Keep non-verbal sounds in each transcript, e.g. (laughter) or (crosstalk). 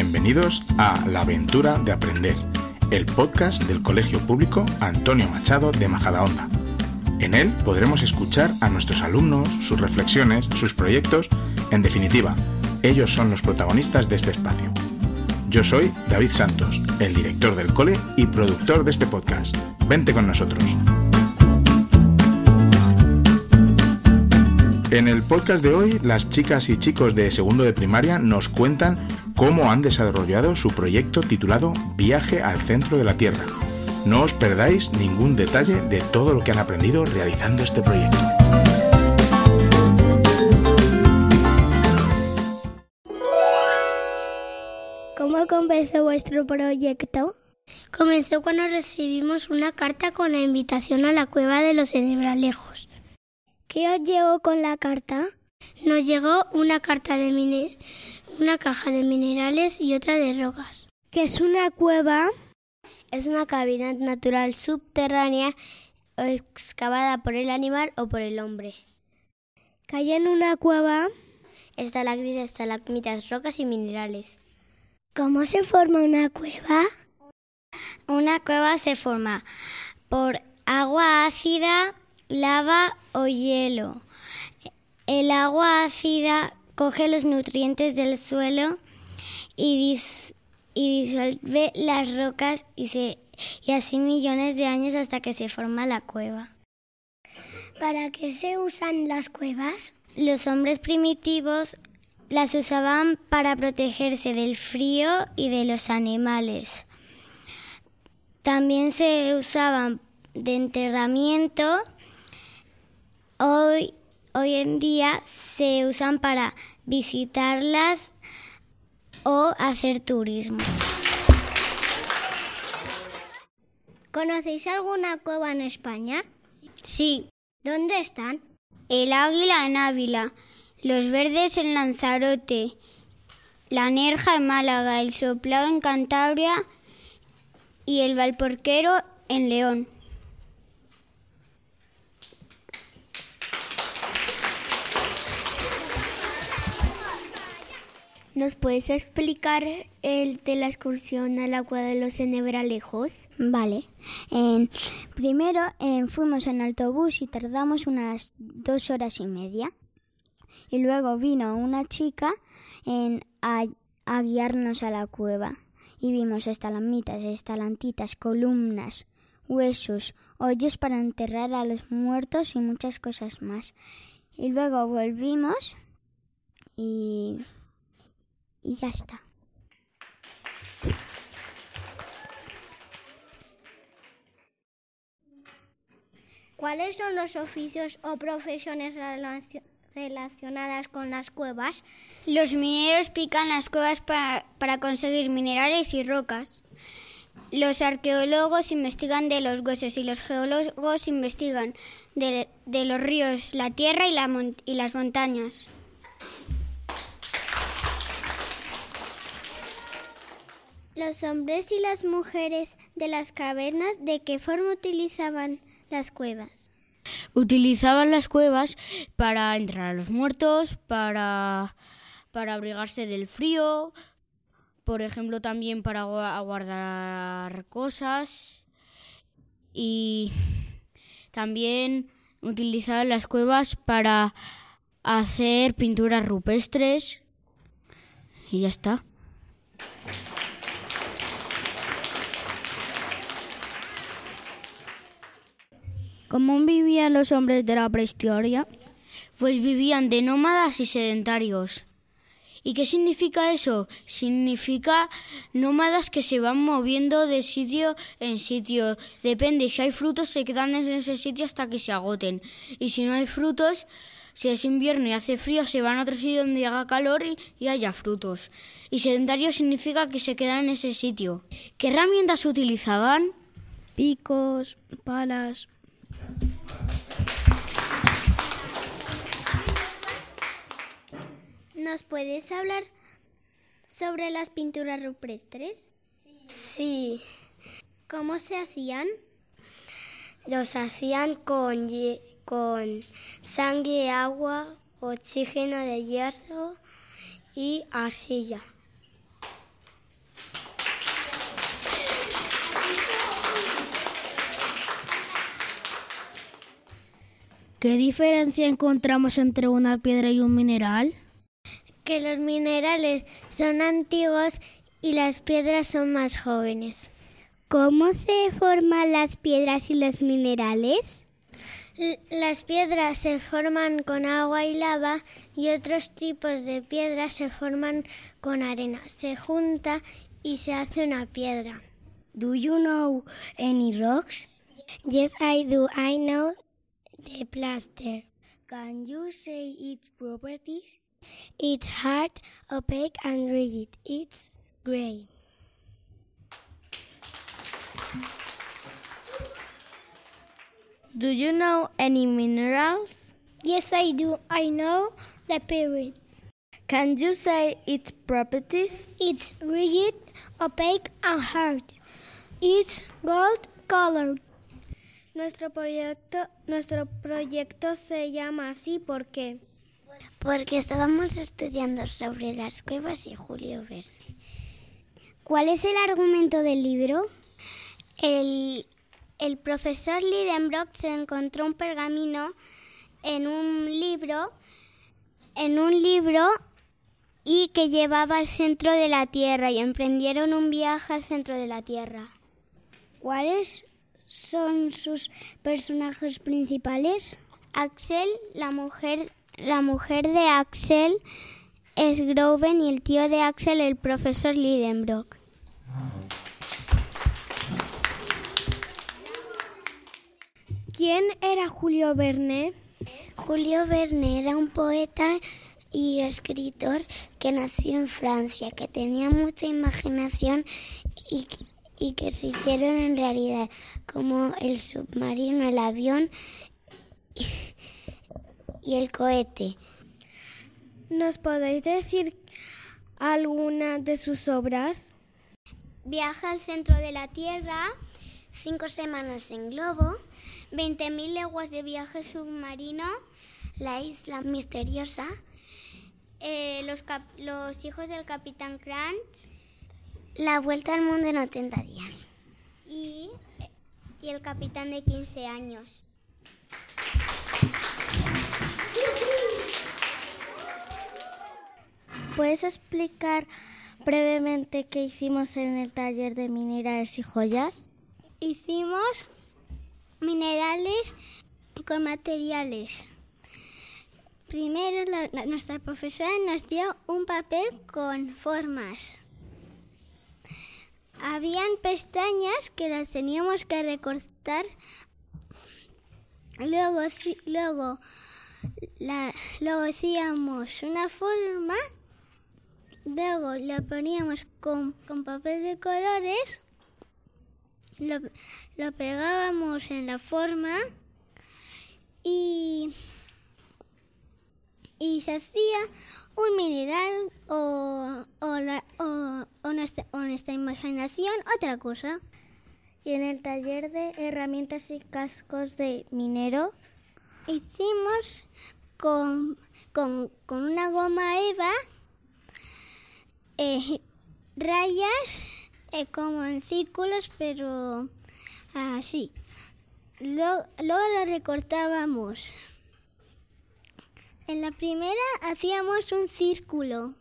Bienvenidos a La aventura de aprender, el podcast del Colegio Público Antonio Machado de Majadahonda. En él podremos escuchar a nuestros alumnos, sus reflexiones, sus proyectos, en definitiva, ellos son los protagonistas de este espacio. Yo soy David Santos, el director del cole y productor de este podcast. Vente con nosotros. En el podcast de hoy, las chicas y chicos de segundo de primaria nos cuentan cómo han desarrollado su proyecto titulado Viaje al centro de la Tierra. No os perdáis ningún detalle de todo lo que han aprendido realizando este proyecto. ¿Cómo comenzó vuestro proyecto? Comenzó cuando recibimos una carta con la invitación a la cueva de los cenebralejos. ¿Qué os llegó con la carta? Nos llegó una carta de una caja de minerales y otra de rocas. ¿Qué es una cueva? Es una cavidad natural subterránea excavada por el animal o por el hombre. ¿Qué hay en una cueva? Estalactitas, estalagmitas, rocas y minerales. ¿Cómo se forma una cueva? Una cueva se forma por agua ácida, lava o hielo. El agua ácida coge los nutrientes del suelo y, disuelve las rocas y, se, y así millones de años hasta que se forma la cueva. ¿Para qué se usan las cuevas? Los hombres primitivos las usaban para protegerse del frío y de los animales. También se usaban de enterramiento. Hoy, hoy en día se usan para visitarlas o hacer turismo. ¿Conocéis alguna cueva en España? Sí. ¿Dónde están? El Águila en Ávila, los Verdes en Lanzarote, la Nerja en Málaga, el Soplao en Cantabria y el Valporquero en León. ¿Nos puedes explicar el de la excursión al agua de los Cenebralejos? Vale. primero fuimos en autobús y tardamos unas dos horas y media. Y luego vino una chica a, a guiarnos a la cueva. Y vimos estalamitas, estalantitas, columnas, huesos, hoyos para enterrar a los muertos y muchas cosas más. Y luego volvimos y y ya está. ¿Cuáles son los oficios o profesiones relacionadas con las cuevas? Los mineros pican las cuevas para, conseguir minerales y rocas. Los arqueólogos investigan de los huesos y los geólogos investigan de, los ríos, la tierra y, y las montañas. Los hombres y las mujeres de las cavernas, ¿de qué forma utilizaban las cuevas? Utilizaban las cuevas para entrar a los muertos, para, para abrigarse del frío, por ejemplo también para guardar cosas y también utilizaban las cuevas para hacer pinturas rupestres y ya está. ¿Cómo vivían los hombres de la prehistoria? Pues vivían de nómadas y sedentarios. ¿Y qué significa eso? Significa nómadas que se van moviendo de sitio en sitio. Depende, si hay frutos se quedan en ese sitio hasta que se agoten. Y si no hay frutos, si es invierno y hace frío, se van a otro sitio donde haga calor y, y haya frutos. Y sedentario significa que se quedan en ese sitio. ¿Qué herramientas utilizaban? Picos, palas, ¿Nos puedes hablar sobre las pinturas rupestres? Sí. ¿Cómo se hacían? Los hacían con, con sangre, agua, oxígeno de hierro y arcilla. ¿Qué diferencia encontramos entre una piedra y un mineral? Que los minerales son antiguos y las piedras son más jóvenes. ¿Cómo se forman las piedras y los minerales? las piedras se forman con agua y lava y otros tipos de piedras se forman con arena. Se junta y se hace una piedra. Do you know any rocks? Yes, I do. I know the plaster. Can you say its properties? It's hard, opaque, and rigid. It's gray. Do you know any minerals? Yes, I do. I know the period. Can you say its properties? It's rigid, opaque, and hard. It's gold colored. Nuestro proyecto, nuestro proyecto se llama así ¿por qué? Porque estábamos estudiando sobre las cuevas y Julio Verne. ¿Cuál es el argumento del libro? El, el profesor Lidenbrock se encontró un pergamino en un libro, en un libro y que llevaba al centro de la Tierra y emprendieron un viaje al centro de la Tierra. ¿Cuáles son sus personajes principales? Axel, la mujer, la mujer de Axel es Groven y el tío de Axel el profesor Lidenbrock. ¿Quién era Julio Verne? Julio Verne era un poeta y escritor que nació en Francia, que tenía mucha imaginación y, y que se hicieron en realidad, como el submarino, el avión y el cohete. ¿Nos podéis decir alguna de sus obras? Viaja al centro de la Tierra, cinco semanas en globo, 20.000 leguas de viaje submarino, la isla misteriosa, eh, los, hijos del capitán Crunch, la vuelta al mundo en 80 días y, y el capitán de 15 años. ¿Puedes explicar brevemente qué hicimos en el taller de minerales y joyas? Hicimos minerales con materiales. Primero nuestra profesora nos dio un papel con formas. Habían pestañas que las teníamos que recortar. Luego, luego, luego hacíamos una forma. Luego la poníamos con, con papel de colores. Lo, lo pegábamos en la forma y, y se hacía un mineral o, o, la, o, o, nuestra, o nuestra imaginación otra cosa. Y en el taller de herramientas y cascos de minero hicimos con, con, con una goma eva (laughs) rayas eh, como en círculos, pero así. Luego, luego lo recortábamos. En la primera hacíamos un círculo.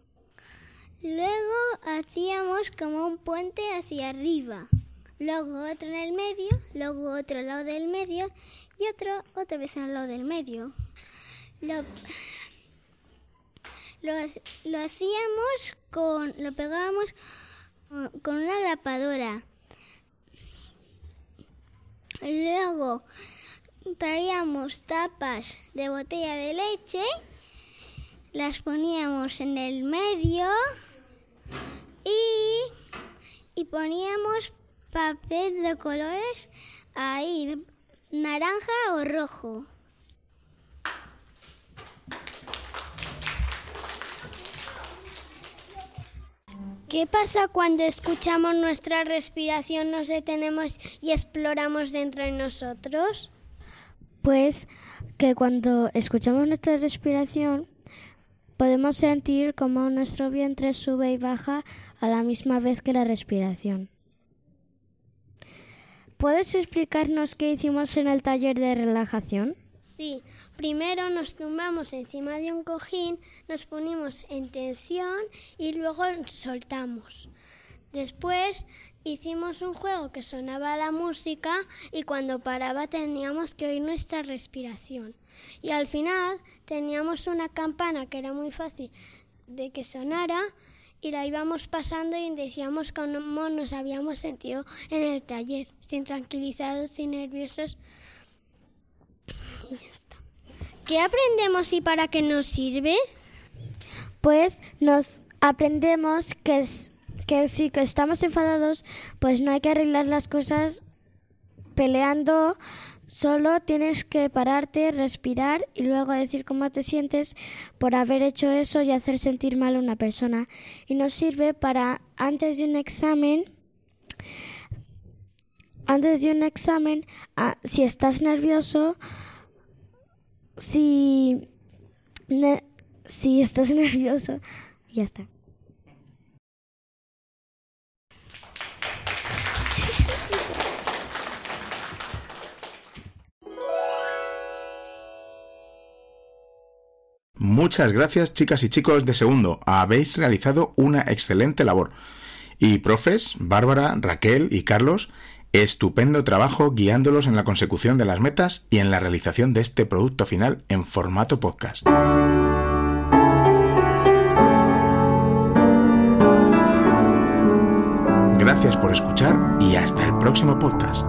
Luego hacíamos como un puente hacia arriba. Luego otro en el medio, luego otro lado del medio y otro otra vez al lado del medio. Lo, lo, lo hacíamos con, lo pegábamos con una grapadora. Luego traíamos tapas de botella de leche, las poníamos en el medio y, y poníamos papel de colores ahí, naranja o rojo. ¿Qué pasa cuando escuchamos nuestra respiración, nos detenemos y exploramos dentro de nosotros? Pues que cuando escuchamos nuestra respiración podemos sentir como nuestro vientre sube y baja a la misma vez que la respiración. ¿Puedes explicarnos qué hicimos en el taller de relajación? Sí, primero nos tumbamos encima de un cojín, nos ponimos en tensión y luego soltamos. Después hicimos un juego que sonaba la música y cuando paraba teníamos que oír nuestra respiración. Y al final teníamos una campana que era muy fácil de que sonara y la íbamos pasando y decíamos cómo nos habíamos sentido en el taller, sin tranquilizados y nerviosos. ¿Qué aprendemos y para qué nos sirve? Pues nos aprendemos que, es, que si que estamos enfadados, pues no hay que arreglar las cosas peleando Solo tienes que pararte, respirar y luego decir cómo te sientes por haber hecho eso y hacer sentir mal a una persona. Y nos sirve para antes de un examen, antes de un examen, si estás nervioso, si, si estás (laughs) nervioso, ya está. Muchas gracias chicas y chicos de segundo, habéis realizado una excelente labor. Y profes, Bárbara, Raquel y Carlos, estupendo trabajo guiándolos en la consecución de las metas y en la realización de este producto final en formato podcast. Gracias por escuchar y hasta el próximo podcast.